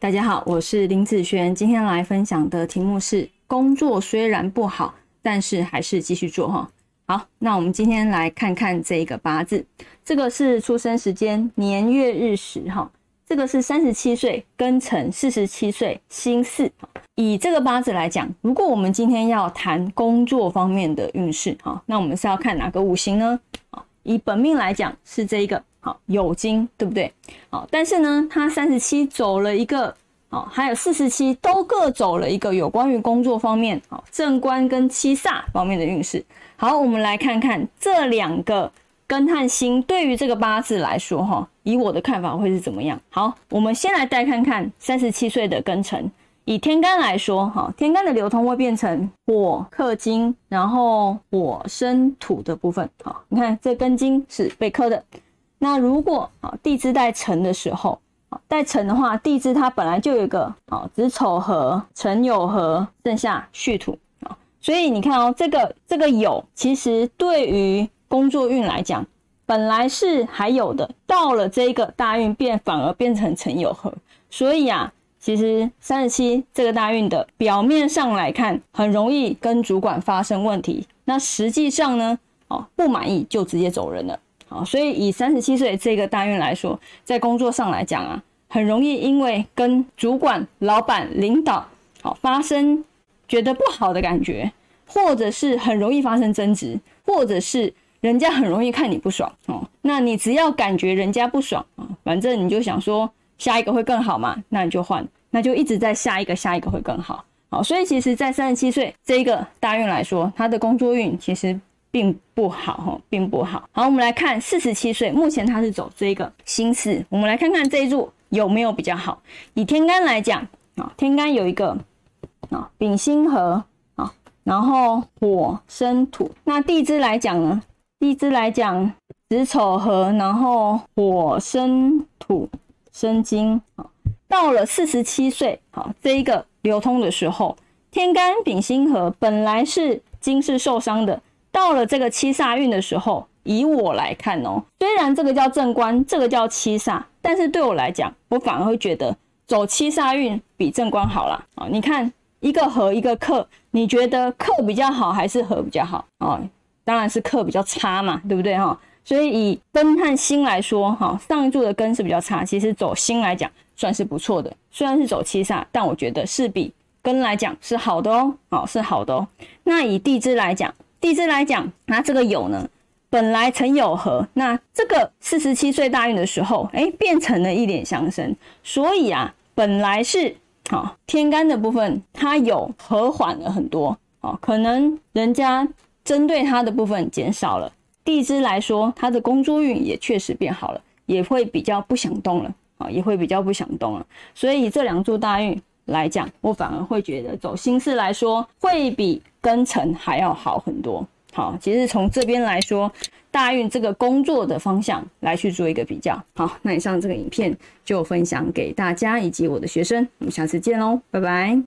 大家好，我是林子璇，今天来分享的题目是：工作虽然不好，但是还是继续做哈。好，那我们今天来看看这个八字，这个是出生时间年月日时哈，这个是三十七岁庚辰，四十七岁辛巳。以这个八字来讲，如果我们今天要谈工作方面的运势哈，那我们是要看哪个五行呢？啊，以本命来讲是这一个。好，酉金对不对？好，但是呢，他三十七走了一个，好，还有四十七都各走了一个有关于工作方面，好，正官跟七煞方面的运势。好，我们来看看这两个庚和辛对于这个八字来说，哈，以我的看法会是怎么样？好，我们先来带看看三十七岁的庚辰。以天干来说，哈，天干的流通会变成火克金，然后火生土的部分。好，你看这根金是被克的。那如果啊地支带辰的时候，啊带辰的话，地支它本来就有一个啊子丑合、辰酉合，剩下戌土啊，所以你看哦，这个这个酉其实对于工作运来讲，本来是还有的，到了这个大运变反而变成辰酉合，所以啊，其实三十七这个大运的表面上来看，很容易跟主管发生问题，那实际上呢，哦不满意就直接走人了。好，所以以三十七岁这个大运来说，在工作上来讲啊，很容易因为跟主管、老板、领导好发生觉得不好的感觉，或者是很容易发生争执，或者是人家很容易看你不爽哦。那你只要感觉人家不爽啊，反正你就想说下一个会更好嘛，那你就换，那就一直在下一个下一个会更好。好，所以其实，在三十七岁这一个大运来说，他的工作运其实。并不好哈，并不好。好，我们来看四十七岁，目前他是走这个心巳。我们来看看这一柱有没有比较好。以天干来讲啊，天干有一个啊丙辛合啊，然后火生土。那地支来讲呢，地支来讲子丑合，然后火生土生金啊。到了四十七岁，好这一个流通的时候，天干丙辛合本来是金是受伤的。到了这个七煞运的时候，以我来看哦，虽然这个叫正官，这个叫七煞，但是对我来讲，我反而会觉得走七煞运比正官好啦。啊！你看一个合一个克，你觉得克比较好还是合比较好啊？当然是克比较差嘛，对不对哈？所以以根和星来说，哈，上一柱的根是比较差，其实走星来讲算是不错的，虽然是走七煞，但我觉得是比根来讲是好的哦，哦是好的哦。那以地支来讲。地支来讲，那这个酉呢，本来成酉合，那这个四十七岁大运的时候，哎，变成了一点相生，所以啊，本来是好天干的部分，它有和缓了很多，哦，可能人家针对他的部分减少了。地支来说，他的工作运也确实变好了，也会比较不想动了，啊，也会比较不想动了。所以这两柱大运来讲，我反而会觉得走心事来说，会比。跟辰还要好很多。好，其实从这边来说，大运这个工作的方向来去做一个比较。好，那以上这个影片就分享给大家以及我的学生，我们下次见喽，拜拜。